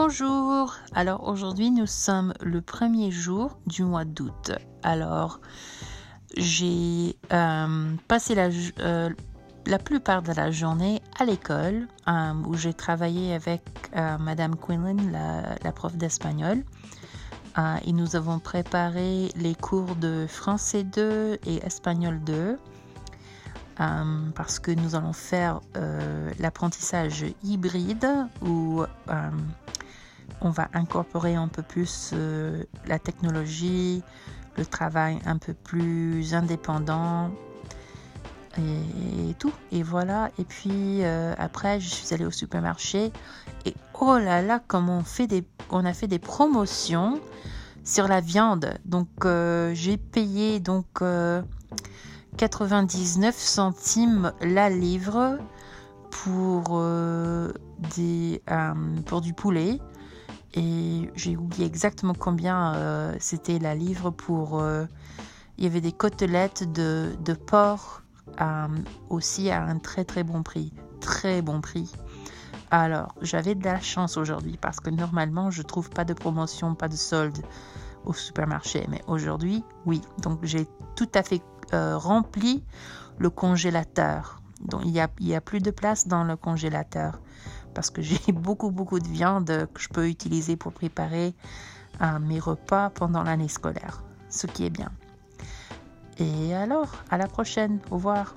Bonjour. Alors aujourd'hui nous sommes le premier jour du mois d'août. Alors j'ai euh, passé la, euh, la, plupart de la journée à l'école euh, où j'ai travaillé avec Madame Quinlan, la, la prof d'espagnol. et nous avons préparé les cours de français 2 et espagnol 2. parce que nous allons faire l'apprentissage hybride où on va incorporer un peu plus euh, la technologie, le travail un peu plus indépendant et, tout. Et voilà. Et puis euh, après, je suis allée au supermarché et oh là là, comme on fait des, a fait des promotions sur la viande. Donc euh, j'ai payé donc 99 centimes la livre pour du poulet et j'ai oublié exactement combien euh, c'était la livre pour... Euh, il y avait des côtelettes de, de porc euh, aussi à un très très bon prix. Très bon prix. Alors, j'avais de la chance aujourd'hui parce que normalement, je trouve pas de promotion, pas de solde au supermarché. Mais aujourd'hui, oui. Donc, j'ai tout à fait rempli le congélateur. Donc, il n'y a, il y a plus de place dans le congélateur parce que j'ai beaucoup beaucoup de viande que je peux utiliser pour préparer euh, mes repas pendant l'année scolaire, ce qui est bien. Et alors, à la prochaine, au revoir.